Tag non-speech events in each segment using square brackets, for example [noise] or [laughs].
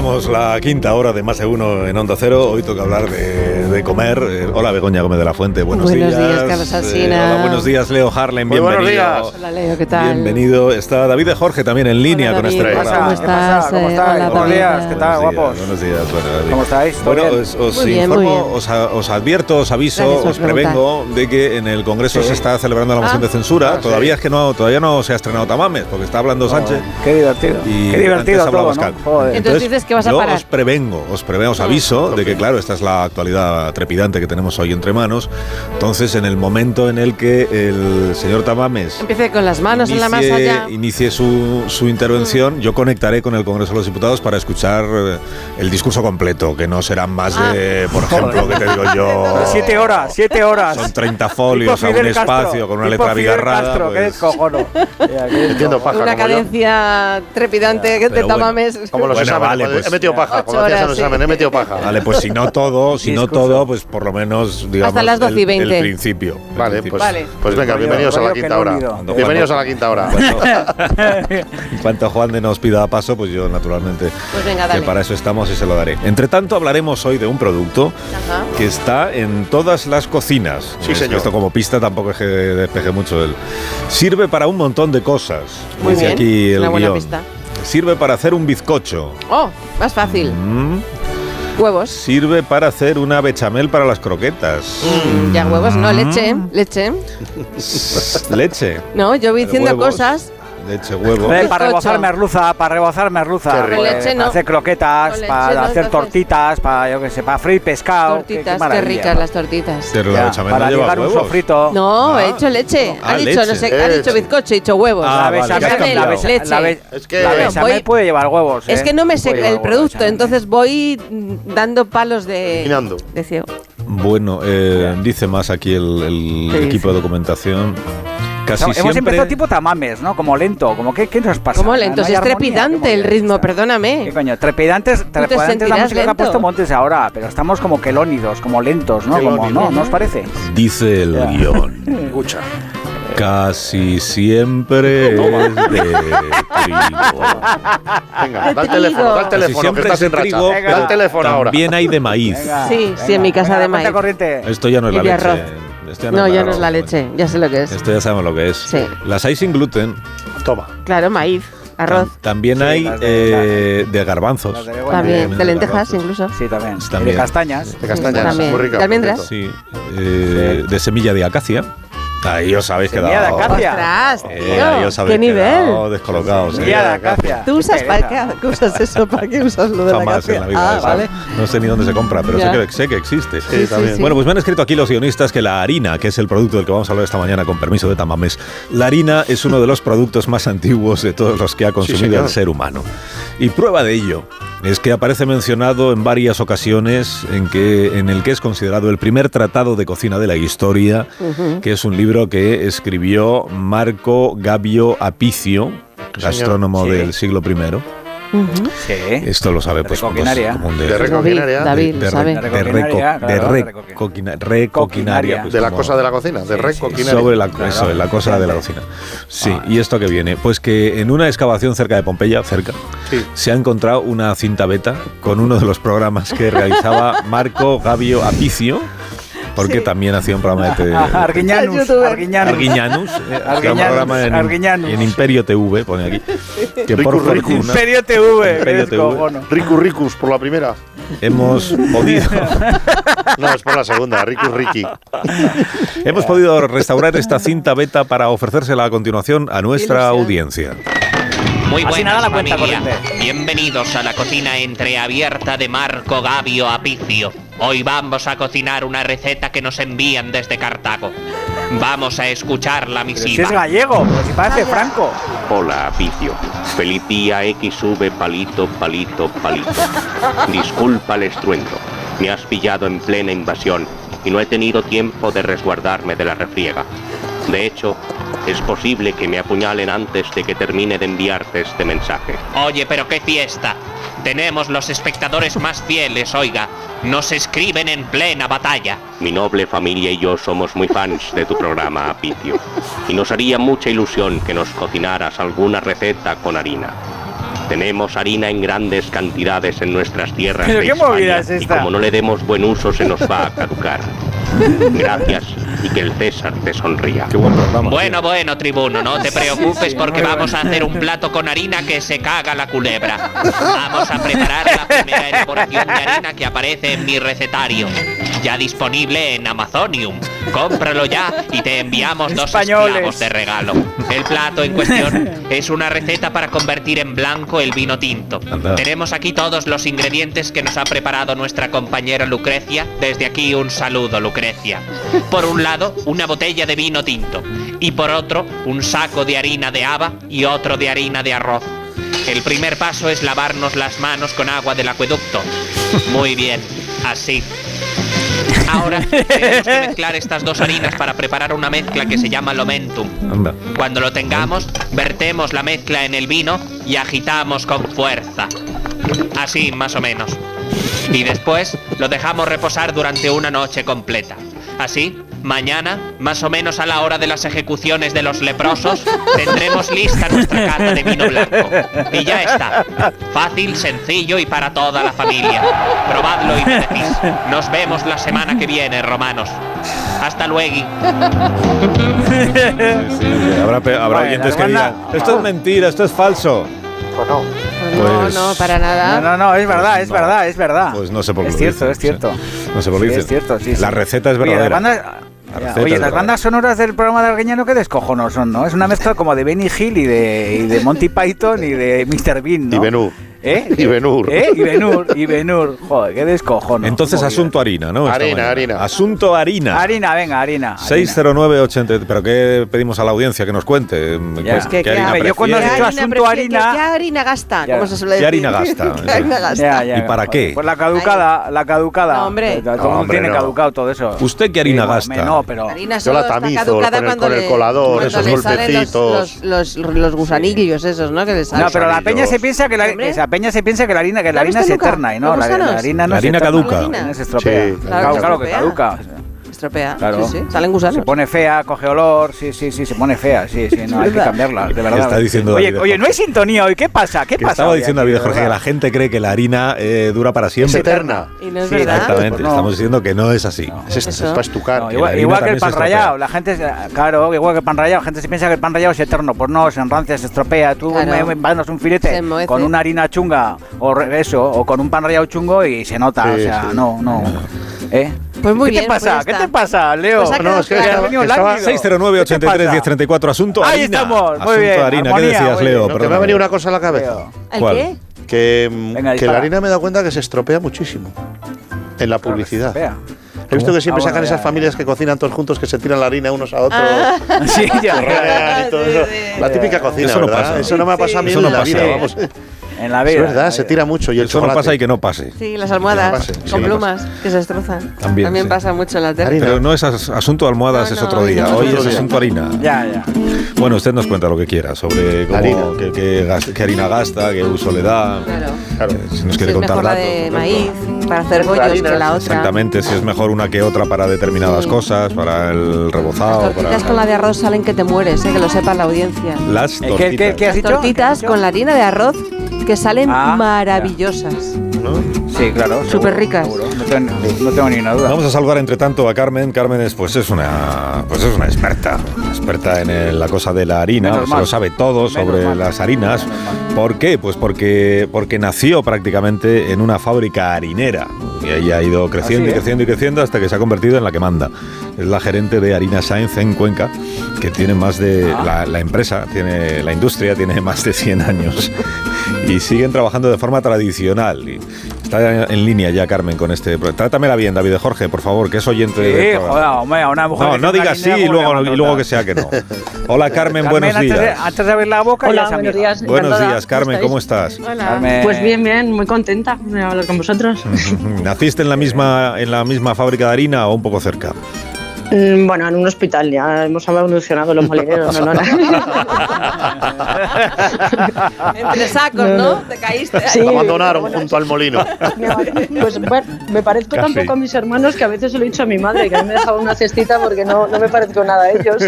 Iniciamos la quinta hora de más de uno en Onda Cero. Hoy toca hablar de, comer. Eh, hola, Begoña Gómez de la Fuente. Buenos, buenos días. Carlos Alsina. Eh, hola, buenos días, Leo Harlem. Muy bienvenido. buenos días. Hola, Leo, ¿qué tal? Bienvenido. Está David de Jorge también en línea Hola, con este ¿qué programa. ¿Cómo estás? ¿Cómo Eh, estáis? hola, Buenos David. días, ¿qué tal, Buenos días, guapos? Buenos días, bueno, David. ¿Cómo estáis? ¿Todo Bueno, bien? os, os Muy bien, muy informo, bien. os, a- os advierto, os aviso, os prevengo de que en el Congreso Sí. se está celebrando la moción Ah. de censura. Ah, sí. todavía es que no, todavía no se ha estrenado Tamames, porque está hablando Sánchez. Qué divertido. Y Qué divertido todo, ¿no? Entonces dices que vas a yo parar. os prevengo, os prevengo, os aviso de que, claro, esta es la actualidad trepidante que tenemos hoy entre manos. Entonces, en el momento en el que el señor Tamames Empiece con las manos en la masa inicie, ya. inicie su, su intervención, yo conectaré con el Congreso de los Diputados para escuchar eh, el discurso completo, que no serán más de, por ejemplo, que te digo yo... [laughs] Siete horas, siete horas. Son 30 Tipo folios a un Castro, espacio con una letra abigarrada. Castro, qué pues- [laughs] qué Entiendo descojono. paja. Una como yo. cadencia trepidante de pero bueno. tamames. Como los Bueno, exámenes. vale, pues, he metido paja. Como hacías los sí. exámenes, he metido paja. Vale, pues si no todo, si no Discurso. Todo, pues por lo menos, digamos, Hasta las 12 y el- el 20. principio. el Vale, principio. pues, Vale. pues venga, bienvenidos a la quinta que hora. Bienvenidos a la quinta hora. En [laughs] cuanto Juan de nos pida paso, pues yo naturalmente Pues venga, que dale. para eso estamos y se lo daré. Entre tanto, hablaremos hoy de un producto Ajá. que está en todas las cocinas. Sí, Es- señor. Esto como pista tampoco es que despeje mucho él. Sirve para un montón de cosas. Muy dice bien, aquí el una buena guion. pista. Sirve para hacer un bizcocho. Oh, más fácil. Mm. Huevos. Sirve para hacer una bechamel para las croquetas. Mm, Ya huevos, no, leche. Leche. Leche. No, yo voy diciendo cosas. Leche, huevo. Eh, para rebozar merluza, para rebozar merluza. Qué rico. Con leche no. Para hacer croquetas, leche para no, hacer entonces. tortitas, para, yo qué sé, para freír pescado. Qué- ricas ¿no? las tortitas. Pero la Ya, bechamel para no lleva ligar un huevos. sofrito. No, Ah. he dicho leche. Ah, ha dicho, no leche. sé, ha dicho Leche. bizcocho, he dicho huevos. Ah, la bechamel, la, cambiado. becha- Leche. la be- Es que- la bechamel voy- puede llevar huevos. Es ¿eh? que no me sé el huevos, producto, bechamel. entonces voy dando palos de, de ciego. Bueno, eh, dice más aquí el, el ¿Qué equipo dice? de documentación. Casi Hemos siempre. empezado tipo tamames, ¿no? Como lento, como ¿qué, qué nos pasa? ¿Cómo ¿No lento? Si es trepidante ¿Qué el ritmo, esta? perdóname. ¿Qué coño? Trepidantes, trepidantes la música que ha lento. puesto Montes ahora, pero estamos como quelónidos, como lentos, ¿no? Como. ¿no? ¿No os parece? Dice el Ya. guion. [laughs] Escucha. Casi siempre [laughs] es de [laughs] trigo. Venga, da el trigo. teléfono, da el Casi teléfono, que siempre estás es en de racha. trigo, Da el teléfono ahora. también hay de maíz. Venga, Sí, sí, en mi casa venga, de maíz. corriente. Esto ya no es Y la leche. arroz. Ya No, ya no es la leche, ya sé lo que es. Esto ya sabemos lo que es. Sí. Las hay sin gluten. Toma. Claro, maíz, arroz. Tam- También Sí, hay eh, de garbanzos. De. También, de de lentejas garbanzos. incluso. Sí, también. También. Y de castañas. De castañas. También. Muy rica. ¿De almendras? Sí. eh, de semilla de acacia. Ahí os habéis Semilla quedado. de acacia. ¡Ostras, Eh, tío! ahí os habéis ¡Qué nivel! quedado descolocados. eh. Semilla de acacia. ¿Tú usas para qué, qué usas eso? ¿Para qué usas lo de la Jamás acacia? en la vida. Ah, vale. No sé ni dónde se compra, pero sé que, sé que existe. Sí, también. sí. Bueno, pues me han escrito aquí los guionistas que la harina, que es el producto del que vamos a hablar esta mañana con permiso de Tamames, la harina es uno de los productos más antiguos de todos los que ha consumido el ser humano. Y prueba de ello es que aparece mencionado en varias ocasiones en, que, en el que es considerado el primer tratado de cocina de la historia, que es un libro que escribió Marco Gabio Apicio, gastrónomo. Sí. del siglo I. Sí. Esto lo sabe, pues, pues Recoquinaria. como un de, De recoquinaria. David, de, de Recoquinaria, reco- de recoquinaria. la cosa de la cocina, de Sí, rey sí. coquinaria. sobre la, la cosa de la cocina. Sí, Ah. y esto que viene, pues que en una excavación cerca de Pompeya, cerca, se ha encontrado una cinta beta con uno de los programas que realizaba [laughs] Marco Gabio Apicio, porque Sí. también hacía un programa de [laughs] Arguiñanus. Arguiñanus. Arguiñanus, eh, Arguiñanus, programa en, Arguiñanus. en Imperio TV, pone aquí, que por fortuna Imperio TV. Imperio TV. Riku Rikus por la primera. hemos podido [laughs] No, es por la segunda. Rikus Riki. [laughs] Hemos podido restaurar esta cinta beta para ofrecérsela a continuación a nuestra audiencia. Muy buenas, la familia. Bienvenidos a la cocina entreabierta de Marco Gabio Apicio. Hoy vamos a cocinar una receta que nos envían desde Cartago. Vamos a escuchar la Pero si misiva. es gallego, pero si parece Franco. Hola, Apicio. Feliz día XV palito, palito, palito. Disculpa el estruendo. Me has pillado en plena invasión y no he tenido tiempo de resguardarme de la refriega. De hecho, es posible que me apuñalen antes de que termine de enviarte este mensaje. Oye, pero qué fiesta. Tenemos los espectadores más fieles, oiga. Nos escriben en plena batalla. Mi noble familia y yo somos muy fans de tu programa, Apicio. Y nos haría mucha ilusión que nos cocinaras alguna receta con harina. Tenemos harina en grandes cantidades en nuestras tierras ¿Pero de qué movida España es y como no le demos buen uso se nos va a caducar. Gracias y que el César te sonría. Qué buen programa. Bueno, bueno, tribuno, no te preocupes porque vamos a hacer un plato con harina que se caga la culebra. Vamos a preparar la primera elaboración de harina que aparece en mi recetario. Ya disponible en Amazonium. Cómpralo ya y te enviamos dos Españoles. esclavos de regalo. El plato en cuestión [laughs] es una receta para convertir en blanco el vino tinto. Anda. Tenemos aquí todos los ingredientes que nos ha preparado nuestra compañera Lucrecia. Desde aquí un saludo, Lucrecia. Por un lado, una botella de vino tinto. Y por otro, un saco de harina de haba y otro de harina de arroz. El primer paso es lavarnos las manos con agua del acueducto. Muy bien, así. Ahora tenemos que mezclar estas dos harinas para preparar una mezcla que se llama lomentum. Anda. Cuando lo tengamos, vertemos la mezcla en el vino y agitamos con fuerza. Así, más o menos. Y después lo dejamos reposar durante una noche completa. Así, mañana, más o menos a la hora de las ejecuciones de los leprosos, tendremos lista nuestra cata de vino blanco. Y ya está. Fácil, sencillo y para toda la familia. Probadlo y me decís. Nos vemos la semana que viene, romanos. Hasta luego. Sí, habrá pe- habrá Bueno, oyentes que digan, esto es mentira, esto es falso. Pues no. No, Pues- no, para nada. No, no, no, es verdad, es no. verdad, es verdad. Pues no sé por qué Es lo cierto, dicen, es cierto. sí. No sé por qué Sí, es cierto, sí, sí. La receta es Oye, verdadera. La ya, oye, las bandas sonoras del programa de Arguiñano, ¿qué descojonos son, no? Es una mezcla como de Benny Hill y de, y de Monty Python y de Mr. Bean, ¿no? Y Benur. ¿Eh? [laughs] Y Ben-Hur. ¿Eh? Y Benur, y Benur. Joder, qué descojono. Entonces, asunto harina, ¿no? Harina, harina. Asunto harina. Harina, venga, harina. harina. 60980. ¿Pero qué pedimos a la audiencia que nos cuente? Ya. Pues que- ¿Qué harina yo cuando ¿Qué has dicho asunto harina- ¿Qué, qué harina gasta? Ya. ¿Cómo se suele ¿Qué decir? harina gasta? [laughs] ¿Qué harina gasta? Ya, ya. ¿Y para qué? Pues la caducada, la caducada. No, hombre. Todo el No, mundo hombre, tiene no. caducado todo eso. ¿Usted qué harina gasta? No, pero... Yo la está tamizo caducada con el- colador, esos golpecitos. los, los, los gusanillos esos, ¿no? Que le salen. No, pero la peña se piensa que la, peña se piensa que la harina, que ¿No la harina es nunca? eterna y no, ¿Los la, la harina no La es harina eterna. caduca. La harina. Se estropea. Sí. claro, Claro, que caduca. Estropea. Claro. Sí, sí. Salen gusanos. Se pone fea, coge olor, sí, sí, sí, se pone fea, sí, sí, no, hay que [laughs] cambiarla, de verdad. está diciendo oye, oye, no hay sintonía hoy, ¿qué pasa? ¿Qué Que pasa? estaba diciendo David Jorge que la gente cree que la harina eh, dura para Es siempre. eterna. Y no es Sí, verdad. Exactamente. Pues no. Estamos diciendo que no es así. Es, para estucar. Que igual, que el pan rallado, la gente, se- claro, igual que el pan rallado, la gente se piensa que el pan rallado es eterno, pues no, se enrancia, se estropea, tú mandas un filete con una harina chunga o re- eso, o con un pan rallado chungo y se nota, Sí, o sea, sí. no, no. ¿Eh? Pues muy ¿Qué bien, te pasa? pues ya ¿Qué te pasa, Leo? Pues No, es que claro. venido estaba- lánguido. 609 ¿Qué te 83 pasa? 1034 Asunto Ahí harina. estamos, muy Asunto bien, harina. ¿Qué armonía, decías, muy Leo? No, que me ha venido una cosa a la cabeza. ¿El ¿Cuál? qué? Que, Venga, que la harina me da cuenta que se estropea muchísimo en la publicidad. He visto que siempre Ah, bueno, sacan ya, esas ya. familias que cocinan todos juntos, que se tiran la harina unos a otros. [laughs] Sí, [laughs] ya. y todo Sí, eso. sí. La típica cocina, Eso no ¿verdad? pasa. Eso no me ha pasado a mí Eso en no la pasa. vida, vamos. En la Es vida. verdad, se tira mucho. Y el Eso no chocolate. pasa y que no pase. Sí, las almohadas pase, sí, con que plumas que se destrozan. También, sí. pasa mucho en la tele. Harina. Pero no es as- asunto almohadas, No, es no, otro día. no, Hoy es asunto harina. Ya, ya. Bueno, usted nos cuenta lo que quiera sobre cómo, Harina. qué, qué gas- qué harina gasta, qué uso le da. Claro. Claro. Eh, Si nos Si quiere es contar mejor la datos. de maíz para hacer bollos que la otra. Exactamente, si es mejor una que otra para determinadas Sí. cosas, para el Las rebozado. tortitas para con la de arroz salen que te mueres, eh, que lo sepa la audiencia. Las ¿Qué- tortitas. qué- qué has Las tortitas ¿Qué con la harina de arroz que salen Ah, maravillosas. ¿no? Sí, claro. Súper ricas. seguro. No tengo, no tengo ni una duda. Vamos a saludar entre tanto a Carmen. Carmen es pues es una pues es una experta, experta en el- la cosa de la harina, Menos se mal. lo sabe todo Menos sobre mal. las harinas. ¿Por qué? Pues porque porque nació prácticamente en una fábrica harinera y ahí ha ido creciendo Así, y ¿eh? creciendo y creciendo hasta que se ha convertido en la que manda. Es la gerente de Harina Sainz en Cuenca, que tiene más de Ah. la, la empresa, tiene la industria tiene [laughs] más de 100 años. Y siguen trabajando de forma tradicional. Y está en línea ya Carmen con este. Trátamela bien, David de Jorge, por favor, que es oyente Sí, joder, hombre, una mujer No, no digas sí y luego, ¿cómo le y luego que sea que no. Hola Carmen, Carmen, buenos antes de, días. antes de abrir la boca Hola, buenos amiga. días. Buenos días, Carmen, ¿Cómo estás? Carmen. Pues bien, bien, muy contenta de hablar con vosotros. [laughs] ¿Naciste en la misma en la misma fábrica de harina o un poco cerca? Mm, Bueno, en un hospital ya hemos evolucionado los molineros. No, no, no. [laughs] Entre sacos, ¿no? Te caíste. ahí. Sí, Lo abandonaron bueno, junto al molino. [laughs] Pues bueno, me parezco Casi. tampoco a mis hermanos que a veces se lo he dicho a mi madre, que a mí me dejaba una cestita porque no, no me parezco nada a ellos. [laughs]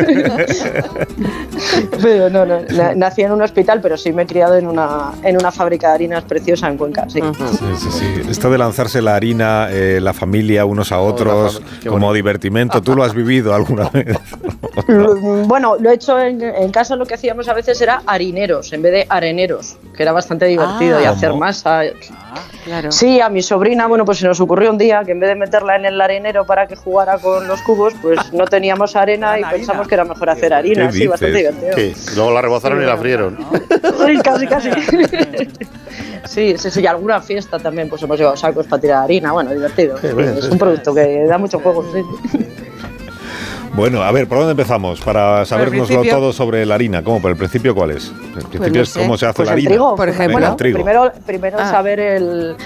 Pero no, no, na- nací en un hospital, pero sí me he criado en una, en una fábrica de harinas preciosa en Cuenca, sí. Sí, sí, sí. Esto de lanzarse la harina, eh, la familia unos a otros, como divertimento, ¿tú lo has vivido alguna vez? [laughs] Bueno, lo he hecho en, en casa, lo que hacíamos a veces era harineros en vez de areneros, que era bastante divertido Ah. y hacer ¿Cómo? masa. Claro. Sí, a mi sobrina, bueno, pues se nos ocurrió un día que en vez de meterla en el arenero para que jugara con los cubos, pues [laughs] no teníamos arena y Harina. pensamos que era mejor hacer harina. ¿Qué Sí, bastante divertido. Sí, luego la rebozaron y la frieron. Sí, casi, casi. [laughs] Sí, sí, sí, y alguna fiesta también, pues hemos llevado sacos para tirar harina, bueno, divertido. Sí, bien, es sí. un producto que da mucho juego, sí. Bueno, a ver, ¿por dónde empezamos? Para sabernoslo principio. todo sobre la harina. ¿Cómo? ¿Por el principio cuál es? El principio no es sé. cómo se hace Pues la el harina. trigo, por ejemplo. Bueno, el trigo. primero, primero Ah. saber el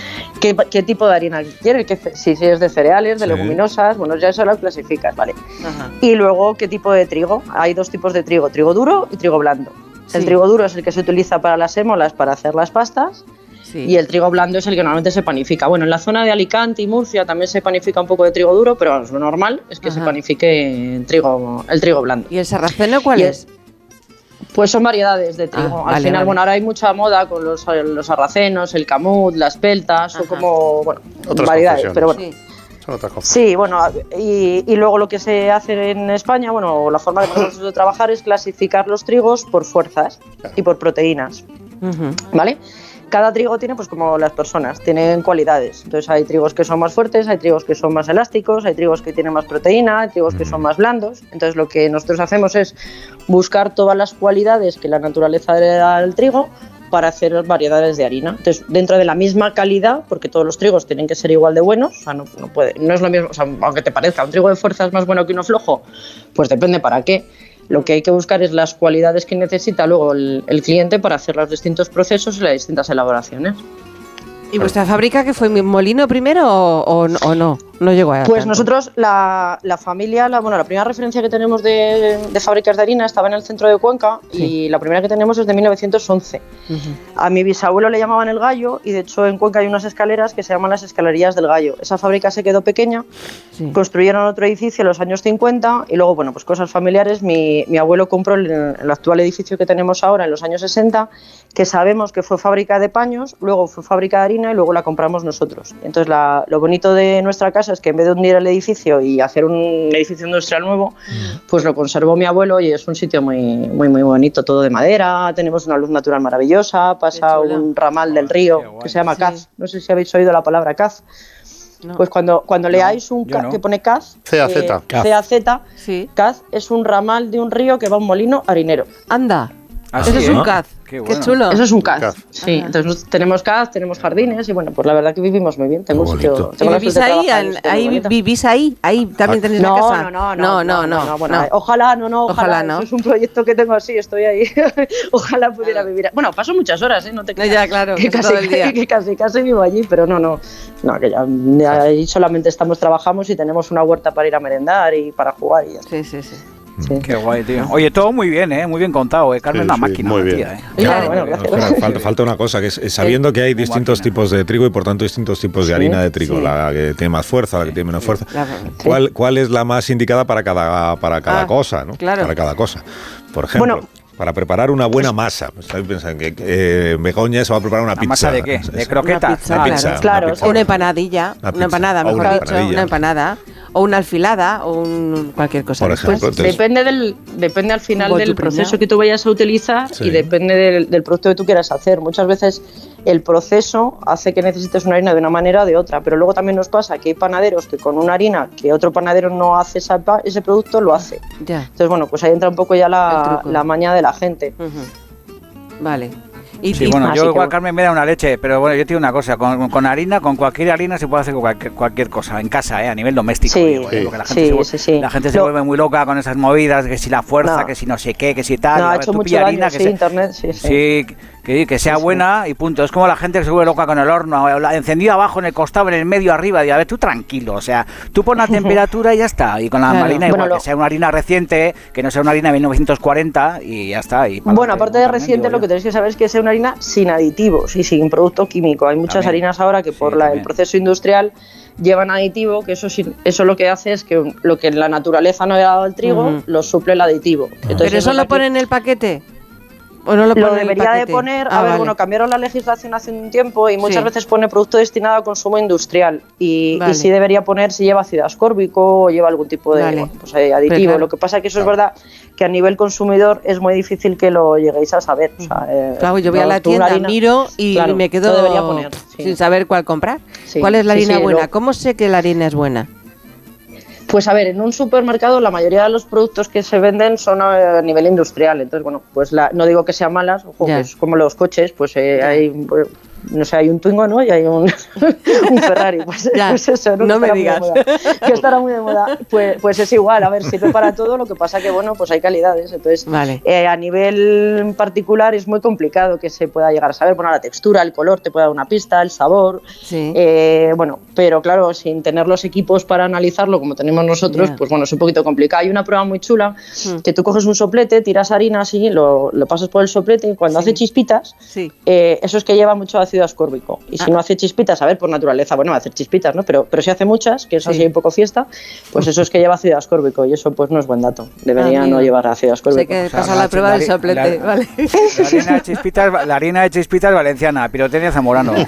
qué, qué tipo de harina quieres, qué- si, si es de cereales, de Sí. leguminosas, bueno, ya eso lo clasificas, ¿vale? Ajá. Y luego, ¿qué tipo de trigo? Hay dos tipos de trigo, trigo duro y trigo blando. El Sí. trigo duro es el que se utiliza para las émolas, para hacer las pastas, Sí. y el trigo blando es el que normalmente se panifica. Bueno, en la zona de Alicante y Murcia también se panifica un poco de trigo duro, pero lo normal es que se Ajá. panifique en trigo, el trigo blando. ¿Y el sarraceno cuál Y el- es? Pues son variedades de trigo. Ah, Al vale, final, vale. bueno, ahora hay mucha moda con los, los sarracenos, el camut, las peltas, o Ajá. como, bueno, Otras variedades. Pero bueno, Sí. Son otras cosas. Sí, bueno, y, y luego lo que se hace en España, bueno, la forma que tenemos de trabajar es clasificar los trigos por fuerzas y por proteínas, Ujú. ¿vale? Cada trigo tiene, pues como las personas, tienen cualidades. Entonces hay trigos que son más fuertes, hay trigos que son más elásticos, hay trigos que tienen más proteína, hay trigos que son más blandos. Entonces lo que nosotros hacemos es buscar todas las cualidades que la naturaleza le da al trigo para hacer variedades de harina. Entonces, dentro de la misma calidad, porque todos los trigos tienen que ser igual de buenos, o sea, no, no puede, no es lo mismo, o sea, aunque te parezca un trigo de fuerza es más bueno que uno flojo, pues depende para qué. Lo que hay que buscar es las cualidades que necesita luego el, cliente para hacer los distintos procesos y las distintas elaboraciones. ¿Y vuestra fábrica que fue molino primero o no? No llegó a Pues tanto. nosotros, la, la familia, la, bueno, la primera referencia que tenemos de, de fábricas de harina estaba en el centro de Cuenca y la primera que tenemos es de 1911. Ujú. A mi bisabuelo le llamaban el gallo y de hecho en Cuenca hay unas escaleras que se llaman las escalerías del gallo. Esa fábrica se quedó pequeña, Sí. construyeron otro edificio en los años 50 y luego, bueno, pues cosas familiares. Mi, mi abuelo compró el, el actual edificio que tenemos ahora en los años 60, que sabemos que fue fábrica de paños, luego fue fábrica de harina y luego la compramos nosotros. Entonces, la- lo bonito de nuestra casa es que en vez de hundir el edificio y hacer un edificio industrial nuevo, pues lo conservó mi abuelo y es un sitio muy, muy, muy bonito, todo de madera, tenemos una luz natural maravillosa, pasa un ramal del Qué río que se llama Sí. Caz. No sé si habéis oído la palabra Caz. No. Pues cuando, cuando leáis un no. que pone Caz, CAZ. eh, Caz. CAZ, Sí. Caz es un ramal de un río que va a un molino harinero. Anda. Así, Ese es un caz. Qué chulo. Eso es un Caz. Caz. Sí, Ajá. entonces tenemos Caz, tenemos jardines y bueno, pues la verdad que vivimos muy bien. Tengo un bonito. sitio. ¿Y vivís ahí? Al- ahí. ¿Vivís ahí? ¿Ahí también tenéis No, una casa? no, no, no, no, no, bueno, no. Ojalá, no, no, ojalá, Ojalá no. Eso es un proyecto que tengo así, estoy ahí. [laughs] ojalá pudiera vivir. Bueno, paso muchas horas, ¿eh? No te No, creas. ya, claro, que casi casi, todo el día. [laughs] que casi, casi vivo allí, pero no, no, no, que ya, ya ahí solamente estamos, trabajamos y tenemos una huerta para ir a merendar y para jugar y ya. Sí, sí, sí. Sí. Qué guay, tío. Oye, todo muy bien, ¿eh? Muy bien contado, ¿eh? Carmen Sí, sí, máquina, muy la bien. tía, ¿eh? Claro, bueno, gracias. Espera, falta, falta una cosa, que es sabiendo que hay distintos máquina. tipos de trigo y por tanto distintos tipos de Sí, harina de trigo, sí. la que tiene más fuerza, la que tiene menos fuerza. La- ¿Cuál, ¿Cuál es la más indicada para cada, para cada Ah, cosa? ¿no? claro. Para cada cosa. Por ejemplo, Bueno. Para preparar una buena masa. Estoy pensando que eh, Begoña se va a preparar una ¿La pizza. masa de qué? ¿De croquetas? Una pizza, pizza, claro. Claro, una sí. pizza. O una empanadilla, Una empanada, O mejor una dicho, empanadilla. una empanada, o una alfilada, o un, cualquier cosa. Por. Entonces- Depende, del, depende al final del proceso que tú vayas a utilizar Sí. y depende del, del producto que tú quieras hacer. Muchas veces el proceso hace que necesites una harina de una manera o de otra, pero luego también nos pasa que hay panaderos que con una harina que otro panadero no hace esa pa- ese producto, lo hace. Ya. Entonces, bueno, pues ahí entra un poco ya la, la maña de la gente. Vale. Y, Sí, y- bueno, yo que igual bueno. Carmen me da una leche, pero bueno, yo te digo una cosa, con, con harina, con cualquier harina se puede hacer cualquier, cualquier cosa, en casa, ¿eh? a nivel doméstico. Sí, digo, ¿eh? sí. La gente, Sí, se, vuelve- sí, sí. La gente se Lo- vuelve muy loca con esas movidas, que si la fuerza, No. que si no sé qué, que si tal. No, ha hecho mucho daño, harina, sí, que se- internet, sí, sí. Que, que sea buena y punto. Es como la gente que se vuelve loca con el horno, encendido abajo, en el costado, en el medio, arriba. Y a ver, tú tranquilo, o sea, tú pon la [laughs] temperatura y ya está. Y con la Claro. harina igual, Bueno, lo- que sea una harina reciente, que no sea una harina de 1940 y ya está. y Bueno, aparte de reciente, Digo lo que tenéis que saber es que es una harina sin aditivos y sin producto químico. Hay muchas También. harinas ahora que Sí, por la- el proceso industrial llevan aditivo, que eso, sí- eso lo que hace es que lo que la naturaleza no le ha dado al trigo, lo suple el aditivo. Entonces, ¿Pero eso es lo pone en el paquete? ¿O no lo debería de poner, Ah, a ver, vale. bueno, cambiaron la legislación hace un tiempo y muchas Sí. veces pone producto destinado a consumo industrial y, y Vale. sí debería poner si lleva ácido ascórbico o lleva algún tipo de Vale. bueno, pues, eh, aditivo. Pero. Lo que pasa es que eso es verdad que a nivel consumidor es muy difícil que lo lleguéis a saber. O sea, eh, Claro, yo voy a la tienda, harina- miro y Claro, me quedo lo debería poner, sí. sin saber cuál comprar. Sí, ¿Cuál es la harina buena? lo- ¿Cómo sé que la harina es buena? Pues a ver, en un supermercado la mayoría de los productos que se venden son a nivel industrial. Entonces, bueno, pues la, no digo que sean malas, ojo, Ya. que es como los coches, pues eh, hay, pues, no sé, hay un Twingo, ¿no? Y hay un, [laughs] un Ferrari. Pues, Ya, [laughs] pues eso, no me muy de digas. Que estará muy de moda. Pues, pues es igual, a ver, sirve para todo, lo que pasa que, bueno, pues hay calidades. Entonces, Vale. eh, a nivel particular es muy complicado que se pueda llegar a saber. Bueno, la textura, el color te puede dar una pista, el sabor. Sí. Eh, bueno, pero claro, sin tener los equipos para analizarlo como tenemos nosotros, pues bueno, es un poquito complicado. Hay una prueba muy chula Hmm. que tú coges un soplete, tiras harina así, lo, lo pasas por el soplete y cuando Sí. hace chispitas, Sí. eh, eso es que lleva mucho ácido ascórbico. Y si Ah. no hace chispitas, a ver, por naturaleza, bueno, va a hacer chispitas, ¿no? Pero, pero si hace muchas, que es Sí. así un poco fiesta, pues [laughs] eso es que lleva ácido ascórbico y eso pues no es buen dato. Debería amigo. no llevar ácido ascórbico. Sé que O sea, pasa la la prueba del soplete, la- ¿vale? La harina de chispitas, la harina de chispitas valenciana, pirotecnia zamorano. [laughs]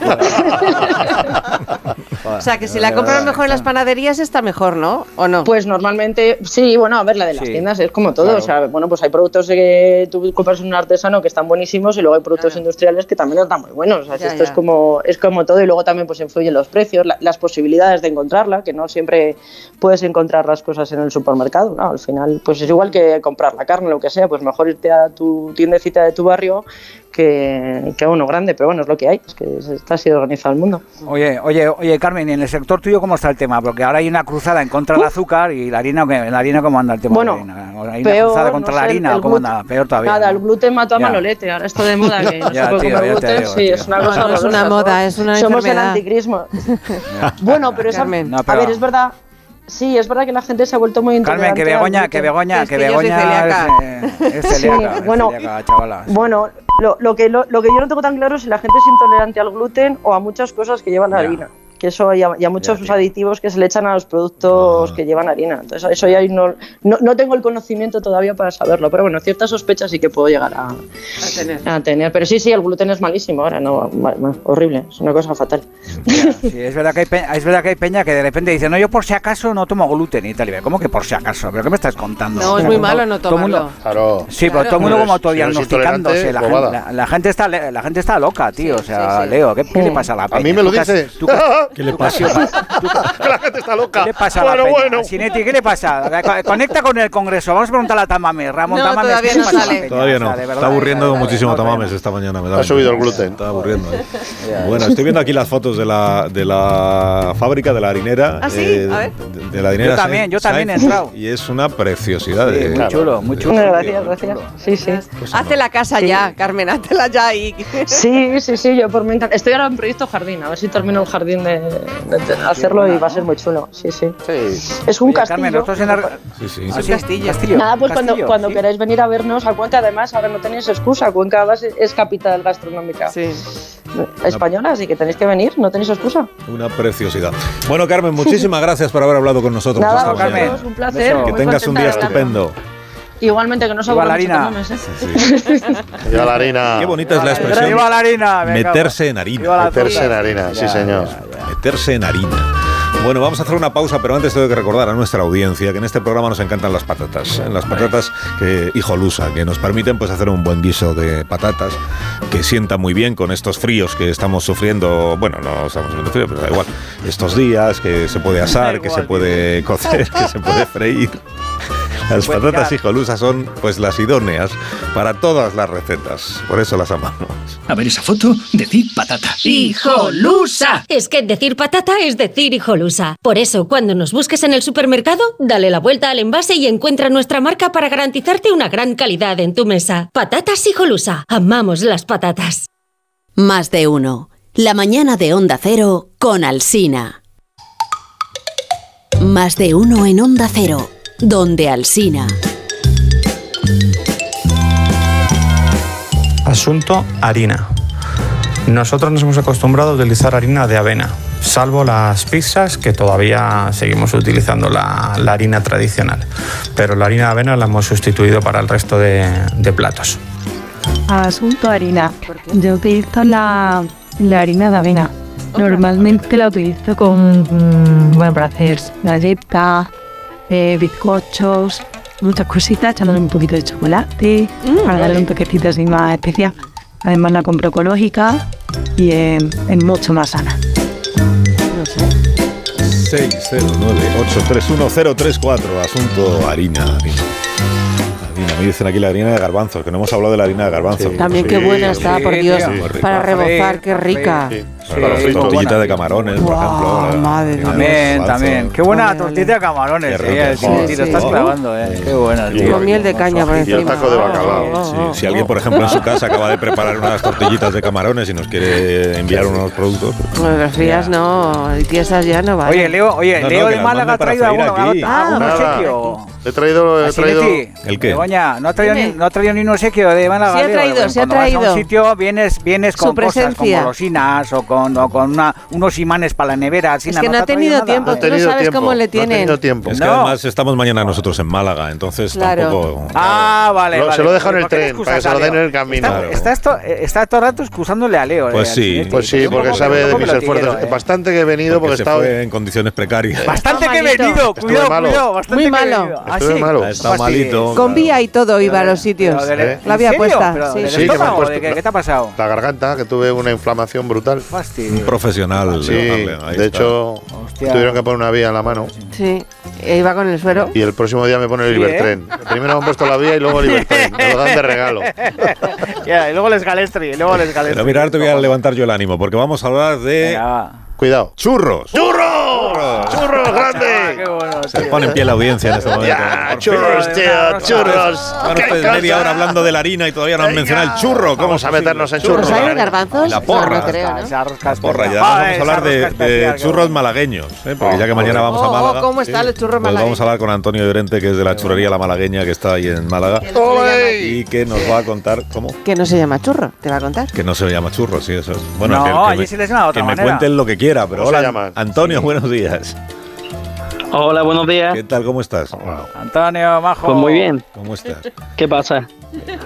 O sea, que si la compras mejor en las panaderías está mejor, ¿no? ¿O no? Pues normalmente, sí, bueno, a ver, la de las Sí, tiendas es como todo. claro. O sea, bueno, pues hay productos que tú compras en un artesano que están buenísimos y luego hay productos Claro. industriales que también están muy buenos. O sea, Ya, esto ya. es como es como todo y luego también pues influyen los precios, la- las posibilidades de encontrarla, que no siempre puedes encontrar las cosas en el supermercado. ¿no? Al final, pues es igual que comprar la carne, lo que sea, pues mejor irte a tu tiendecita de tu barrio que, que a uno grande, pero bueno, es lo que hay, es que está así organizado el mundo. Oye, oye, oye, Carmen, ¿y en el sector tuyo cómo está el tema? Porque ahora hay una cruzada en contra del azúcar y la harina. ¿la harina cómo anda el tema? Bueno, de la harina? ¿Hay una cruzada contra no la harina o cómo gluten- anda? Peor todavía. Nada, ¿no? el gluten mató a Ya. Manolete, ahora esto de moda que [laughs] no Ya, se puede tío, comer ya te gluten, digo, sí, tío. es una cosa no [laughs] es una moda, somos- es una Somos el anticrismo. [laughs] bueno, pero esa, Carmen. No, a ver, es verdad, sí, es verdad que la gente se ha vuelto muy Carmen, que intolerante Begoña, que. Begoña, Es que Begoña es, eh, es celíaca, es bueno. celíaca, chavala. Bueno, lo, lo que, lo, lo que yo no tengo tan claro es si la gente es intolerante al gluten o a muchas cosas que llevan Ya. harina. Que eso y a, y a muchos Ya, aditivos que se le echan a los productos Ah. que llevan harina. Entonces, eso ya no, no, no tengo el conocimiento todavía para saberlo. Pero bueno, ciertas sospechas sí que puedo llegar a, a tener. Pero sí, sí, el gluten es malísimo ahora, no, horrible, es una cosa fatal. Ya, sí, es verdad que hay peña, es verdad que hay peña que de repente dice, no, yo por si acaso no tomo gluten y tal. Y ¿Cómo que por si acaso? ¿Pero qué me estás contando? No, es muy malo no mundo- tomarlo. Claro. Sí, pero Claro. todo el mundo como autodiagnosticándose. La, intolerante, gente- bobada. la- la gente está, le- la gente está loca, tío. Sí, o sea, sí, sí. Leo, ¿qué, qué le pasa a la peña? A mí me lo ¿Tú qué has- dices. tú qué has- ¿Qué le pasa? [laughs] la gente está loca. ¿Qué le pasa a bueno, la peña? bueno. Sinetti, ¿qué le pasa? Co- Conecta con el Congreso. Vamos a preguntarle a Tamame. Ramón No, Tamames, todavía ¿qué le no la sale. Todavía no. Está aburriendo muchísimo Tamames esta mañana. Me da Ha subido el gluten. Está aburriendo. ¿eh? Bueno, estoy viendo aquí las fotos de la, de la fábrica, de la harinera. ¿Ah, sí? eh, A ver. De, de la harinera. Yo también, yo también he entrado. Y es una preciosidad. Sí, de- muy chulo, muy chulo. gracias, gracias. Sí, sí. Hazte la casa ya, Carmen, [laughs] hazla ya y... Sí, sí, sí, yo por encanta- Estoy ahora en proyecto jardín, a ver si termino el jardín de, de- de hacerlo y va a ser muy chulo. Sí, sí. Sí. Es un Oye, castillo. Carmen, nosotros en Ar- Sí, sí. Ah, un castillo. Nada, pues cuando, Castillo, cuando sí. queráis venir a vernos a Cuenca, además, ahora no tenéis excusa. Cuenca es capital gastronómica Sí. española, así que tenéis que venir, no tenéis excusa. Una preciosidad. Bueno, Carmen, muchísimas [laughs] gracias por haber hablado con nosotros Nada, Carmen. un placer. Que tengas un día estupendo. Igualmente, que no se la harina. ¿eh? Sí. [laughs] Viva la harina. Qué bonita es la ¡Viva expresión. la harina! Meterse en harina. Meterse en harina, sí, Ya, señor. ya, ya. Meterse en harina. Bueno, vamos a hacer una pausa, pero antes tengo que recordar a nuestra audiencia que en este programa nos encantan las patatas. ¿eh? Las patatas que, hijolusa, que nos permiten pues hacer un buen guiso de patatas que sienta muy bien con estos fríos que estamos sufriendo. Bueno, no estamos sufriendo frío, pero da igual. Estos días que se puede asar, que se puede cocer, que se puede freír. [laughs] Las puede patatas hijolusa son pues las idóneas para todas las recetas. Por eso las amamos. A ver esa foto, decir patata. ¡Hijolusa! Es que decir patata es decir hijolusa. Por eso, cuando nos busques en el supermercado, dale la vuelta al envase y encuentra nuestra marca para garantizarte una gran calidad en tu mesa. Patatas hijolusa. Amamos las patatas. Más de uno. La mañana de Onda Cero con Alsina. Más de uno en Onda Cero, donde Alsina. Asunto harina. Nosotros nos hemos acostumbrado a utilizar harina de avena, salvo las pizzas que todavía seguimos utilizando la, la harina tradicional. Pero la harina de avena la hemos sustituido para el resto de, de platos. Asunto harina. Yo utilizo la, la harina de avena. Normalmente la utilizo con, mm, bueno, para hacer galletas, eh, bizcochos, muchas cositas, echándole un poquito de chocolate, para darle un toquecito así más especial. Además la compro ecológica y es, es mucho más sana. 609-831-034. Asunto harina. harina. Harina. Me dicen aquí la harina de garbanzos, que no hemos hablado de la harina de garbanzos. También qué buena está, por Dios. Para rebozar, qué rica. Las Sí, tortillitas buena. de camarones, por Guau, ejemplo. madre También, también. Qué buena Vale, tortilla de camarones, eh, rica. sí, Sí, sí, lo sí. estás clavando, eh. Qué buena, tío. Con miel de caña por Y el encima. taco de bacalao. Sí, si alguien, por ejemplo, en su casa acaba de preparar unas tortillitas de camarones y nos quiere enviar unos productos, Bueno, las frías no, y tiesas ya no vale. Oye, Leo, oye, No, no, Leo que de Málaga ha traído aquí. Ah, Nada. obsequio. He traído, he traído. ¿El qué? Begoña, no ha traído, ni, no ha traído ni un obsequio de Málaga. Sí ha traído, sí ha cuando vas a traído. un sitio vienes, vienes Su con cosas presencia. como golosinas o con, o con una- unos imanes para la nevera. Así, Es que no ha tenido tiempo, No tú sabes tiempo, cómo le No tienen. tenido tiempo. es que No. además estamos mañana nosotros en Málaga, entonces Claro. tampoco. Ah, vale, Lo- vale. se lo dejo en el ¿Por qué le tren, para que se lo den en el camino. Está, está, esto, eh, está todo el rato excusándole a Leo. Pues eh, al sí. Pues sí, porque sabe de mis esfuerzos. eh. Bastante que he venido Porque estaba. en condiciones precarias. [laughs] Bastante Está que he venido, cuidado, malo. cuidado. Bastante Muy malo. Ah, Estuve sí. malo. Ha Ah, sí. malito. Con vía y todo iba a los sitios. ¿Eh? La había ¿En serio? puesta, Pero sí. del Sí, que me han estómago, puesto- ¿de qué, qué te ha pasado? La garganta, que tuve una inflamación brutal. Fastidio. Un profesional. Sí, de hecho, Hostia. tuvieron que poner una vía en la mano. Sí, e iba con el suero. Y el próximo día me pone el Sí, Ibertren. Primero me han puesto la vía y luego el Ibertren. Me lo dan de regalo. [laughs] Ya, y luego les galestri, y luego les galestri. Pero mira, ahora te voy a levantar yo el ánimo, porque vamos a hablar de. Cuidado. churros. ¡Churros! ¡Churros Ah, grande! qué bueno, Se pone en pie la audiencia en este momento. Ya, churros, tío, churros. Van ¡Qué ustedes cosa! media hora hablando de la harina y todavía no han mencionado el churro. ¿Cómo Vamos a meternos en churros. ¿Los hay garbanzos? Y la porra. No, no creo, ¿no? Esa rosca Porra, ya especial. vamos Ah, a esa hablar de, de churros bueno. malagueños, ¿eh? porque ya que mañana vamos a Oh, Málaga. ¿Cómo están los churros Pues vamos a malagueños? hablar con Antonio Llorente, que es de la churrería La Malagueña, que está ahí en Málaga, y que nos va a contar cómo. Que no se llama churro, ¿te va a contar? Que no se llama churro, sí, eso es. No, que, que allí me, se les llama de otra que me cuenten lo que quiera, pero ¿Cómo se hola? Antonio, buenos días. Hola, buenos días. ¿Qué tal? ¿Cómo estás? Antonio, majo. Pues muy bien. ¿Cómo estás? ¿Qué pasa?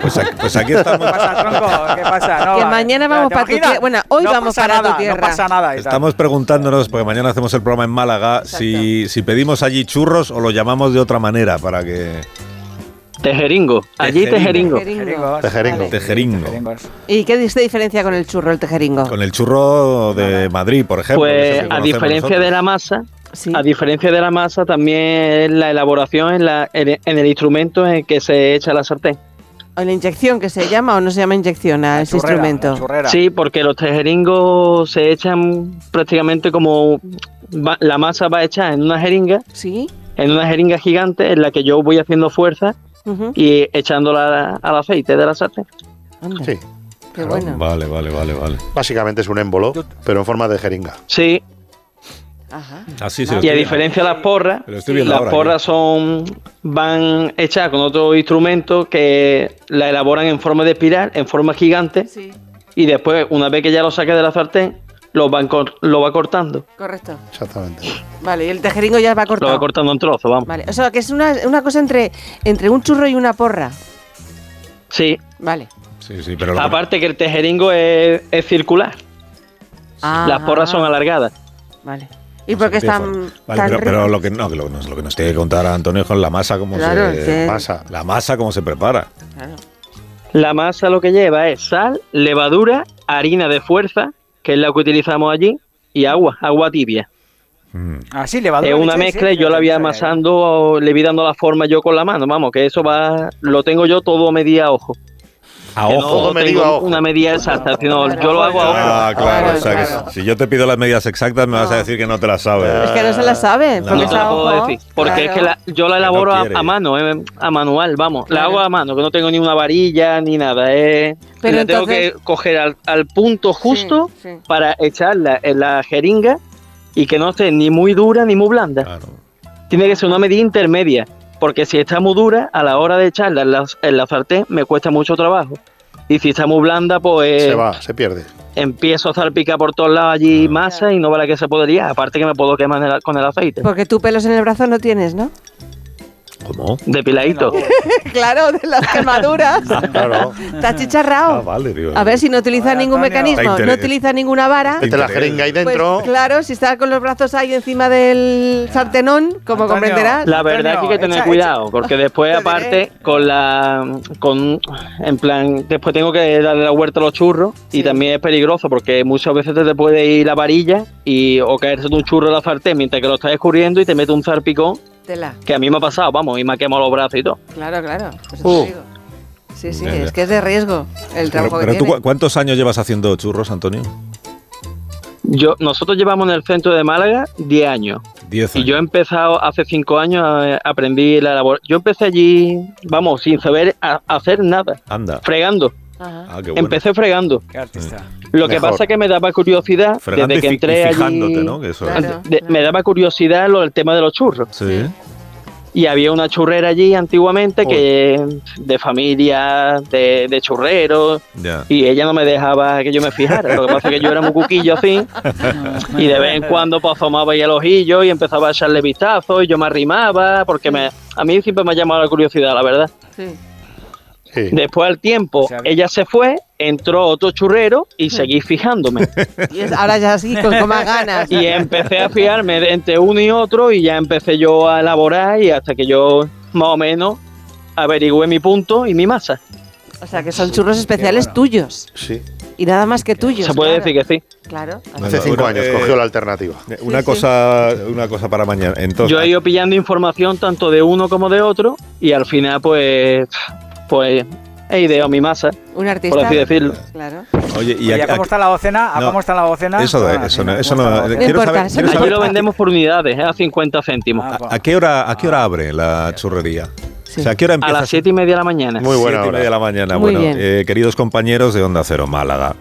Pues aquí, pues aquí ¿Qué estamos. pasa, tronco? ¿Qué pasa? No, Que mañana vamos ¿te para tu tierra. Bueno, hoy No vamos para tu nada, tierra. No pasa nada. y tal. Estamos preguntándonos, porque mañana hacemos el programa en Málaga, si, si pedimos allí churros o lo llamamos de otra manera para que. Tejeringo. Allí Tejeringo. tejeringo. Tejeringo. ¿Y qué se diferencia con el churro, el tejeringo? Con el churro de Madrid, por ejemplo. Pues a diferencia nosotros. de la masa, Sí. a diferencia de la masa, también es la elaboración en, la, en, en el instrumento en el que se echa la sartén. ¿O la inyección que se llama o no se llama inyección a La ese churrera, instrumento? Sí, porque los tejeringos se echan prácticamente como va- la masa va hecha en una jeringa, Sí. en una jeringa gigante en la que yo voy haciendo fuerza y echándola al aceite de la sartén. Anda, Sí. Qué bueno. Vale, vale, vale, vale. Básicamente es un émbolo, pero en forma de jeringa. Sí, Ajá. Así se lo y a diferencia de las porras, Lo las ahora, porras son van hechas con otro instrumento que la elaboran en forma de espiral, en forma gigante, Sí, y después, una vez que ya lo saque de la sartén, lo, van cor- lo va cortando. correcto. Exactamente. Vale, y el tejeringo ya va Lo cortado. va cortando en trozos, vamos. Vale, o sea, que es una, una cosa entre, entre un churro y una porra. Sí, Vale. Sí, sí, pero lo aparte que el tejeringo es, es circular, Ah, las porras son alargadas. Vale. ¿Y por qué están Vale, tan pero, lo que no, lo, no- lo que nos tiene que contar Antonio es con la masa cómo Claro, se que- Masa. la masa cómo se prepara. Claro. La masa lo que lleva es sal, levadura, harina de fuerza, que es la que utilizamos allí, y agua, agua tibia. Así levadura. Es una mezcla sí, y yo la voy amasando, le voy dando la forma yo con la mano, vamos, que eso va, lo tengo yo todo medida a ojo. A Que ojo. no tengo a ojo. Una medida exacta, sino yo lo hago a ojo. Ah, claro, o sea que si yo te pido las medidas exactas me vas a decir que no te las sabes. Es que no se la sabe, No. porque No te la puedo decir, porque es Claro. que la- yo la elaboro a- mano, eh, a manual, vamos, la Claro. hago a mano, que no tengo ni una varilla ni nada, eh, Pero la tengo entonces- que coger al, al punto justo sí. para echarla en la jeringa y que no esté ni muy dura ni muy blanda. Tiene que ser una medida intermedia, porque si está muy dura, a la hora de echarla en la, en la sartén me cuesta mucho trabajo. Y si está muy blanda, pues Se va, se pierde. empiezo a salpicar por todos lados allí masa y no vale que se podría. Aparte que me puedo quemar con el aceite. Porque tú pelos en el brazo no tienes, ¿no? ¿Cómo? Depiladito. [laughs] claro, de las quemaduras. Claro. Te has chicharrado. Ah, vale, digo. A ver si no utiliza ningún mecanismo, Está no utiliza ninguna vara. Mete la jeringa ahí dentro. Pues claro, si está con los brazos ahí encima del sartenón, como comprenderás. La verdad es que hay que tener cuidado, porque después aparte con la con en plan después tengo que darle la vuelta a los churros y también es peligroso porque muchas veces te, te puede ir la varilla y o caerse de un churro en la sartén mientras que lo estás escurriendo y te mete un zarpicón Tela. que a mí me ha pasado, vamos, y me ha quemado los brazos y todo. Claro, claro. Pues eso Uh. te digo. Sí, sí, Ya, ya. es que es de riesgo el Pero, trabajo pero que tú, tiene. ¿cu- ¿cuántos años llevas haciendo churros, Antonio? Yo, nosotros llevamos en el centro de Málaga 10 años. Diez Y yo he empezado hace 5 años, eh, aprendí la labor. Yo empecé allí, vamos, sin saber a- hacer nada, Anda. fregando. Ah, qué bueno. Empecé fregando. Qué artista. Lo que Mejor. pasa es que me daba curiosidad Fregando desde y que fi- entré y allí. fijándote, ¿no? Que eso- Claro. de- Me daba curiosidad lo del tema de los churros. Sí. Y había una churrera allí antiguamente que de familia, de, de churreros, Ya. y ella no me dejaba que yo me fijara. Lo que pasa es que yo era muy cuquillo así, y de vez en cuando pues, asomaba ahí el ojillo y empezaba a echarle vistazos, y yo me arrimaba, porque me, a mí siempre me ha llamado la curiosidad, la verdad. Sí. Después al tiempo, ella se fue, entró otro churrero y seguí fijándome. [laughs] Y es- ahora ya sí, con, con más ganas. Y empecé a fiarme de entre uno y otro y ya empecé yo a elaborar y hasta que yo más o menos averigüé mi punto y mi masa. O sea, que son churros especiales tuyos. Sí. Y nada más que tuyos. Se puede claro. decir que sí. Claro. Hace cinco Bueno, años eh, cogió la alternativa. Una Sí, cosa, una cosa para mañana. Entonces, Yo he ido pillando información tanto de uno como de otro y al final pues pues he ideado mi masa, Un artista. por así decirlo. Claro. oye, y Oye, a- ¿a ¿cómo a- está la docena? ¿A No. cómo está la docena? Eso, de- Ah, eso, no, ¿cómo eso no. la docena? quiero importa, saber- quiero no saber- Allí lo vendemos por unidades, ¿eh? a 50 céntimos. Ah, ¿A qué hora, a qué hora abre la churrería? O sea, ¿a qué hora A empieza? las 7 y media de la mañana. Muy buena Siete y hora. media de la mañana. Muy bueno, bien. eh, queridos compañeros de Onda Cero Málaga,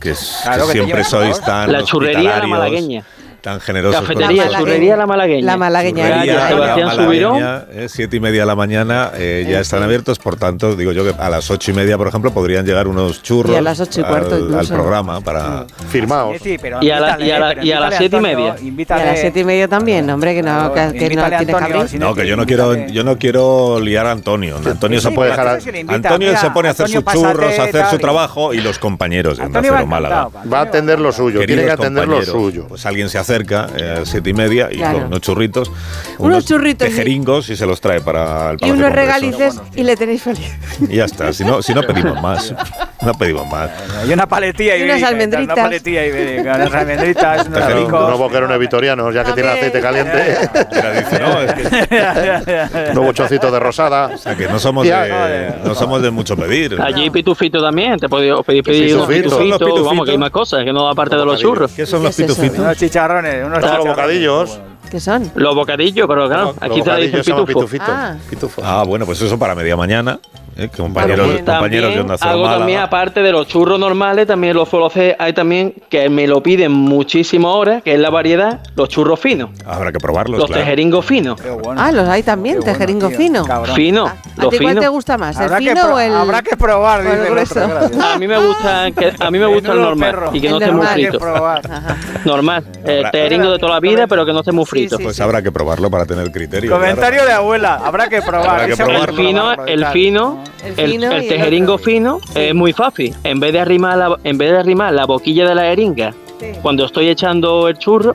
que, es- Claro, que que te siempre sois ¿no? tan La churrería la hospitalarios, malagueña. Tan generosos con Cafetería, churrería la malagueña. La malagueña. Calle Sebastián malagueña, eh, siete y media de la mañana eh, ya están abiertos, por tanto, digo yo que a las ocho y media, por ejemplo, podrían llegar unos churros Y a las ocho y cuarto al, programa para... Firmaos. Sí, sí, pero Y a la- invítale, y a la- pero y a las invítale, siete y media. Y a Invítale. las siete y media también, hombre, que no, que, que no invítale a tiene Antonio, cabri. si No, que yo no quiero, yo no quiero liar a Antonio. Antonio se puede dejar. Antonio se pone a hacer sus churros, a hacer su trabajo y los compañeros de Onda Antonio Málaga. Va a atender lo suyo, tiene que atender lo suyo. Pues alguien se acerca eh, a las siete y media y Claro. con unos churritos, Unos churritos y- tejeringos y se los trae para el Y unos regalices y le tenéis feliz. Y ya está. Si no, si no pedimos [laughs] más, no pedimos más. Y una paletilla Y unas ibérica, almendritas. Una paletilla ibérica, unas almendritas, unos ricos. unos boquerones vitorianos, ya que tiene aceite caliente. [laughs] Mira, dice, no, es que, unos bochoncitos de rosada. [laughs] o sea, que no somos de, no somos de mucho pedir. Allí pitufito también, te podía pedir, pedir unos Pitufito. Son los pitufitos, vamos, que hay más cosas, que no da parte de los churros. ¿Qué son ¿Qué los pitufitos? Unos chicharrones, unos chicharrones. bocadillos. ¿Qué son? Los bocadillos, pero claro, Los aquí se le dice bocadillos se llaman pitufo. pitufitos. Ah. Pitufo. Ah, bueno, pues eso para media mañana. eh, compañeros, También. compañeros de Onda Cero hago Málaga. también, aparte de los churros normales, también los suelo hacer, hay también que me lo piden muchísimas horas, que es la variedad, los churros finos, Habrá que probarlos, los claro. tejeringos finos. Bueno. Ah, los hay también, Qué bueno, tejeringo tío, fino. Fino, ¿A los ti cuál finos. te gusta más, el Habrá que fino o el...? Habrá que probar, dice el otro. A mí me gusta, que, a mí me gusta el normal y que no esté muy normal. Habrá que frito. probar. Normal, tejeringo de toda la vida, pero que no esté muy frito. Sí. Pues habrá que probarlo para tener criterio. Comentario de abuela, habrá que probar. Habrá que probarlo. El fino, el fino, El fino el el tejeringo fino es muy fácil. En vez de arrimar la, en vez de arrimar la boquilla de la jeringa cuando estoy echando el churro,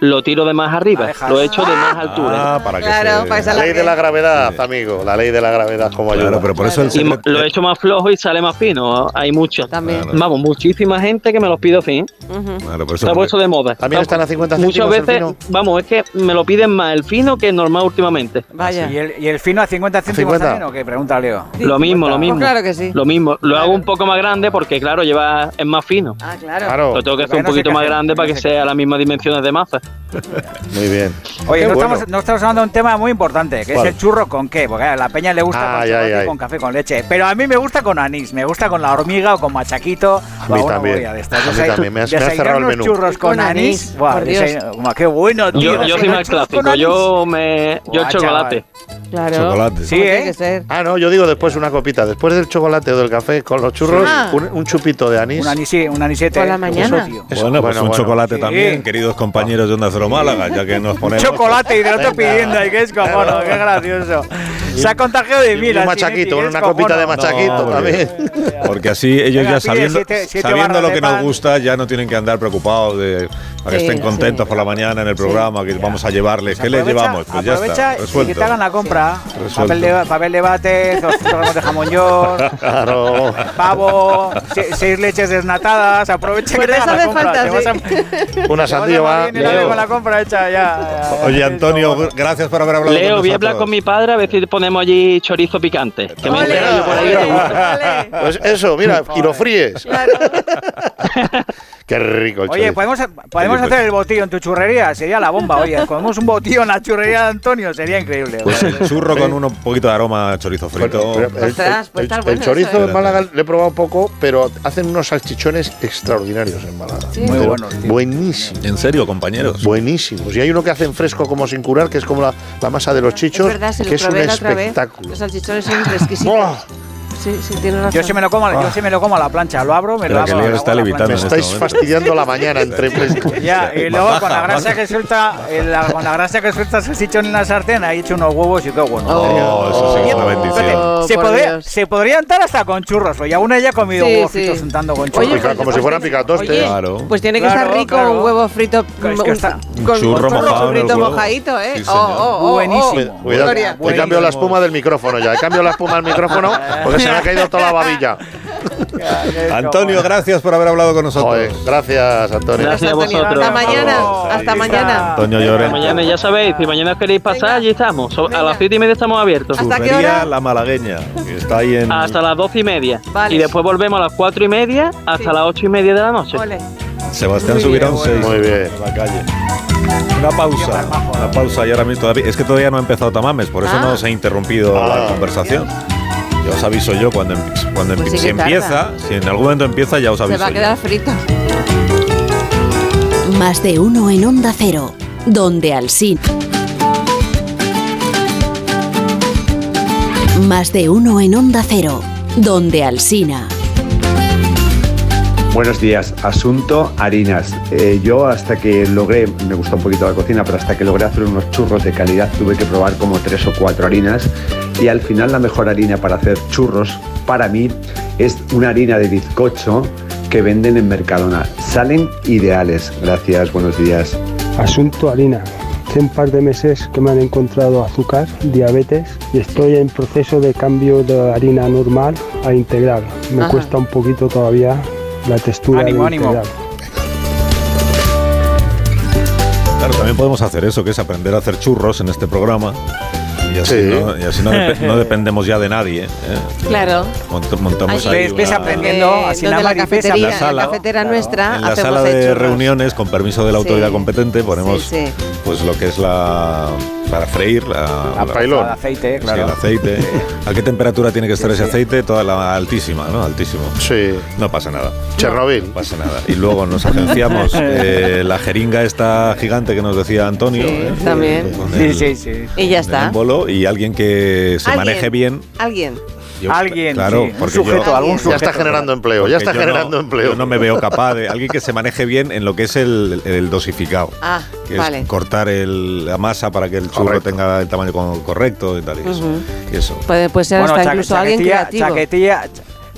lo tiro de más arriba, lo echo de más altura. Ah, para que Claro, se- para que La ley de la gravedad, amigo. La ley de la gravedad como ayuda. Claro, pero por eso el Y secreto- lo echo más flojo y sale más fino. Hay muchos. También. Vamos, muchísima gente que me los pide así. ¿eh? Claro, por eso- Está puesto de moda. También están a 50 Muchas veces, fino. vamos, es que me lo piden más el fino que el normal últimamente. Vaya. ¿Y el, y el fino a 50 céntimos 50? también o qué? Pregunta Leo. Lo mismo, lo mismo. Pues claro que sí. Lo mismo. Lo hago un poco más grande porque, claro, lleva es más fino. Ah, claro. Lo tengo que hacer un poquito más grande para que sea las mismas dimensiones de masa. [laughs] Muy bien. Oye, no, bueno. estamos, no estamos hablando de un tema muy importante, que ¿Cuál? es el churro con qué. Porque a la peña le gusta con Ay, ay, con café con leche. Pero a mí me gusta con anís, me gusta con la hormiga o con machaquito. A mí también. A mí también. Me has- me has Desayunar cerrado el unos menú. churros con, Con anís, anís. Buah, qué bueno, tío. Yo, yo soy más clásico. anís. Yo me. Yo Buah, chocolate. Claro. Chocolate. Sí, ¿eh? que ser. Ah, no, yo digo después una copita. Después del chocolate o del café con los churros, Ah. un, un chupito de anís. Un, anisi- un anisete. Por la mañana. Eso, Bueno, pues bueno, un bueno. chocolate Sí. también, queridos compañeros de Onda Cero Málaga, ya que nos ponemos... Chocolate y te lo estoy Venga. pidiendo, y que es cojono, qué gracioso. Se ha contagiado de la un machaquito, una copita de machaquito No, también. Porque así ellos Venga, ya sabiendo, siete- siete sabiendo lo de que nos gusta, ya no tienen que andar preocupados de para que Sí, estén contentos sí. por la mañana en el programa, que vamos a llevarles. ¿Qué les llevamos? Pues ya está, y que resuelto. te hagan la compra. Resuelto. Papel de, papel de bate, [laughs] dos gramos de jamón york, Claro. pavo, se- seis leches desnatadas. Aprovecha Por que te hagan la compra. Falta, te vas sí. a- [laughs] Una sandía va. Madrid y la Leo. con la compra hecha ya. ya. Oye, Antonio, gracias por haber hablado Leo, con voy a hablar con mi padre a ver si ponemos allí chorizo picante. Que me yo por ahí. Pues eso, mira, y lo fríes. Claro. [laughs] [laughs] Qué rico el Oye, chorizo. podemos, podemos pues- hacer el botillo en tu churrería, sería la bomba. Oye, ponemos un botillo en la churrería de Antonio, sería increíble. Pues el churro con un poquito de aroma a chorizo frito. Bueno, pero el, Ostras, el- estar el bueno chorizo en Málaga le he probado poco, pero hacen unos salchichones extraordinarios en Málaga. Sí. Muy Pero buenos. Buenísimos. En serio, compañeros. Buenísimos. Y hay uno que hacen fresco como sin curar, que es como la, la masa de los chichos, es verdad, se que lo es un otra vez. espectáculo. Los salchichones son exquisitos. Sí, sí, tienes razón. Yo sí me lo como, yo sí me lo como a la plancha, lo abro, me Espera, lo que abro. Lo está Me en este estáis momento. fastidiando la mañana entre [laughs] Ya, [laughs] y Baja, luego con la baja. grasa que suelta, el- la- con la grasa que suelta el salchichón en la sartén, ahí he hecho unos huevos y qué bueno. Oh, eso sí que es una bendición. Oh, se, podría, se podría untar hasta con churros, y alguna ya ha comido Sí, huevos sí. fritos untando con Oye, churros. Pues- como si pues fueran picatostes. Oye, Claro. Pues tiene que Claro, estar rico claro. un huevo frito que con churro en mojadito, ¿eh? Buenísimo. he cambiado la espuma del micrófono ya. He cambiado la espuma del micrófono porque se me ha caído toda la babilla. Antonio, gracias por haber hablado con nosotros. Joder, gracias, Antonio. Gracias a vosotros. Hasta mañana. Hasta mañana. Antonio Llorente. mañana ya sabéis, si mañana os queréis pasar, allí estamos. A Venga. las siete y media estamos abiertos. ¿Hasta qué Churrería hora? La Malagueña, que está ahí en... Hasta las doce y media. Vale. Y después volvemos a las cuatro y media hasta Sí. las ocho y media de la noche. Ole. Sebastián Muy Subirán bien, 6. Muy bien. En la calle. Una pausa. Una pausa y ahora mismo todavía. Es que todavía no ha empezado Tamames, por eso Ah. no se ha interrumpido Ah. la conversación. Ya os aviso yo cuando, empi- cuando Pues sí si que tarda. empieza, si en algún momento empieza, ya os Se aviso. va a yo. quedar frito. Más de uno en Onda Cero, donde Alsina. Más de uno en Onda Cero, donde Alsina. Buenos días. Asunto harinas. Eh, yo hasta que logré, me gusta un poquito la cocina, pero hasta que logré hacer unos churros de calidad tuve que probar como tres o cuatro harinas y al final la mejor harina para hacer churros para mí es una harina de bizcocho que venden en Mercadona. Salen ideales. Gracias, buenos días. Asunto harina. Hace un par de meses que me han encontrado azúcar, diabetes y estoy en proceso de cambio de harina normal a integral. Me Ajá. cuesta un poquito todavía la textura Ánimo, ánimo. integral. Claro, también podemos hacer eso, que es aprender a hacer churros en este programa. Y así, Sí. no, y así no, depe- [laughs] no dependemos ya de nadie. ¿eh? Claro. Mont- montamos Allí. ahí Ves- una- aprendiendo. Eh, así la la cafetería, en la sala. la cafetera nuestra, en la sala de churros. reuniones, con permiso de la autoridad Sí. competente, ponemos Sí, sí. pues lo que es la para freír la, La pailón. El aceite, Sí, claro. el aceite. [laughs] ¿A qué temperatura tiene que estar ese aceite? Toda la altísima, ¿no? Altísimo. Sí. No pasa nada. Chernobyl. No pasa nada. Y luego nos [laughs] agenciamos eh, la jeringa esta gigante que nos decía Antonio. Sí, ¿eh? también. Sí, sí, sí. Y ya está. émbolo y alguien que se Alguien. maneje bien. Alguien. Yo- Alguien, claro, sí, un porque sujeto, yo, algún Ya Ya sujeto. está [laughs] generando empleo, ya está yo generando no, empleo. Yo no me veo capaz de alguien que se maneje bien en lo que es el, el dosificado. Ah, que vale. es cortar el- la masa para que el churro Correcto. tenga el tamaño co- correcto y tal y eso. Ujú. Y eso. Puede, puede ser Bueno, hasta incluso alguien chaquetilla, creativo. chaquetilla,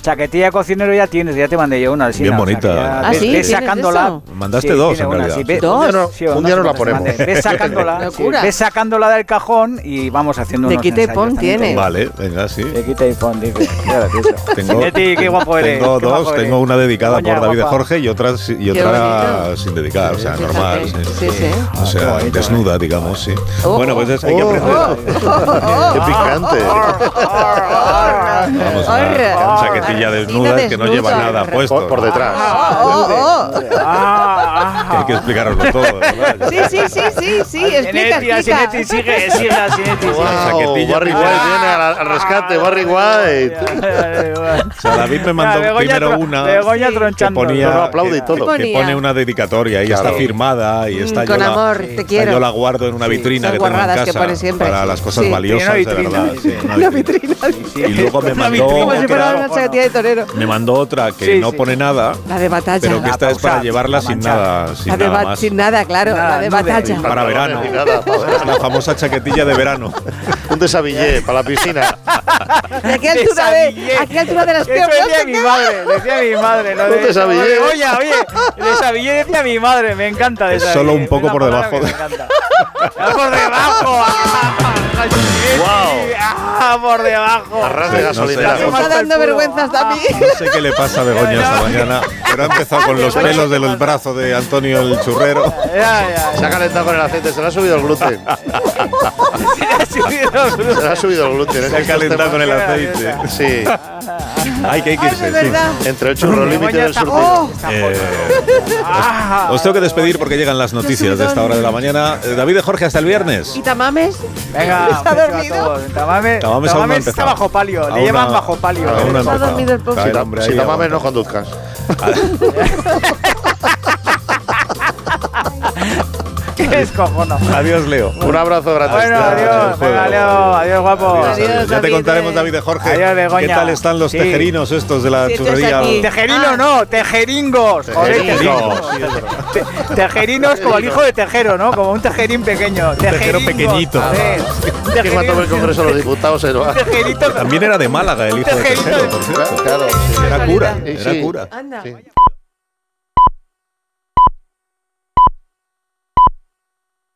chaquetilla de cocinero ya tienes, ya te mandé yo una. Bien o sea bonita. ¿Ah, ves- sí? ves ¿Tienes sacándola. eso? Mandaste Sí, dos, en una, realidad. sí, ves- ¿Dos? Un día no- sí, un día nos la ponemos. mandé. Ves sacándola, ves sacándola del cajón y vamos haciendo De unos quita y pon también. tiene. Vale, venga, sí. De quita y pon, dicho. Tengo, qué guapo eres. tengo dos, tengo una dedicada por David de. Jorge y otra, si- y otra sin dedicar, o sea, normal. Sí. Sí. O sea, desnuda, digamos, sí. Oh. Bueno, pues es- hay que Oh. aprender. Qué picante. Vamos, Horror. Desnuda que no lleva desnuda. nada puesto. Por, por detrás. Oh, oh, oh. Ah, Que hay que explicaroslo todo, ¿verdad? Sí, sí, sí, sí, sí, explica, explica. Sinetti, sigue, sigue a Sinetti. sigue. Wow, chaquetilla Barry. White viene al, al rescate, Barry White. O sea, David me mandó primero una Begoña que ponía, aplaude y todo. que pone una dedicatoria y Claro. está firmada y está Mm, yo con la- amor, te esta quiero. Yo la guardo en una vitrina que tengo en casa para las cosas Sí. valiosas, de verdad. una vitrina. Y luego me mandó, chaquetilla de torero. me mandó otra que Sí, no sí. pone nada, La de batalla. pero que esta es para llevarla la sin nada, sin La de nada más. sin nada, claro. Nada, la de batalla. Para verano. Nada, la famosa chaquetilla de verano. [laughs] Un desabillé para la piscina. ¿De a qué altura de, a qué altura de las Eso piernas? decía mi madre, decía mi madre. Lo Un de desabillé. Oye, oye, desabillé decía mi madre, me encanta. Es desabillé, solo un poco por debajo de- me encanta. Por debajo. [laughs] Wow. Ah, por debajo. Arras de Sí, no sé. Me está dando vergüenza hasta a mí. No sé qué le pasa a Begoña esta mañana, pero ha empezado con los pelos de los brazos de Antonio el churrero. Ya, ya, Se ha calentado con el aceite, se le ha subido el gluten. Se le ha subido los [laughs] Se le ha subido el gluten. Se ha calentado con el aceite. Sí, [laughs] Ay, que hay que Ay, irse. de sí. verdad. entre el churro límite del surtido. Oh, Eh, Ah, os tengo que despedir porque llegan las noticias de esta hora de la mañana. Eh, David de Jorge, hasta el viernes. ¿Y Tamames? Venga, ¿Está dormido? Tamames aún no ha Tamames está bajo palio, Aún le llevan bajo palio. aún no empezado. dormido el pobre. Está Si, hombre si ahí te mames, no conduzcas. [laughs] [laughs] [laughs] ¿Qué es cojono? Adiós, Leo. Un abrazo grande. Bueno, adiós, venga, Leo, adiós, guapo. Adiós, Adiós, adiós. Ya te contaremos, eh. David de Jorge. Adiós, Begoña. ¿Qué tal están los Sí. tejerinos estos de la Sí, churrería? Tejerino no, tejeringos. Joder, Tejeringos. tejeringos. Te- Tejerinos como el hijo de tejero, ¿no? Como un tejerín pequeño. tejero pequeñito. a ver. Que cuando ve el Congreso de los Diputados. También era de Málaga el hijo de Tejero, de- por cierto. Claro. Era cura, era cura. Anda.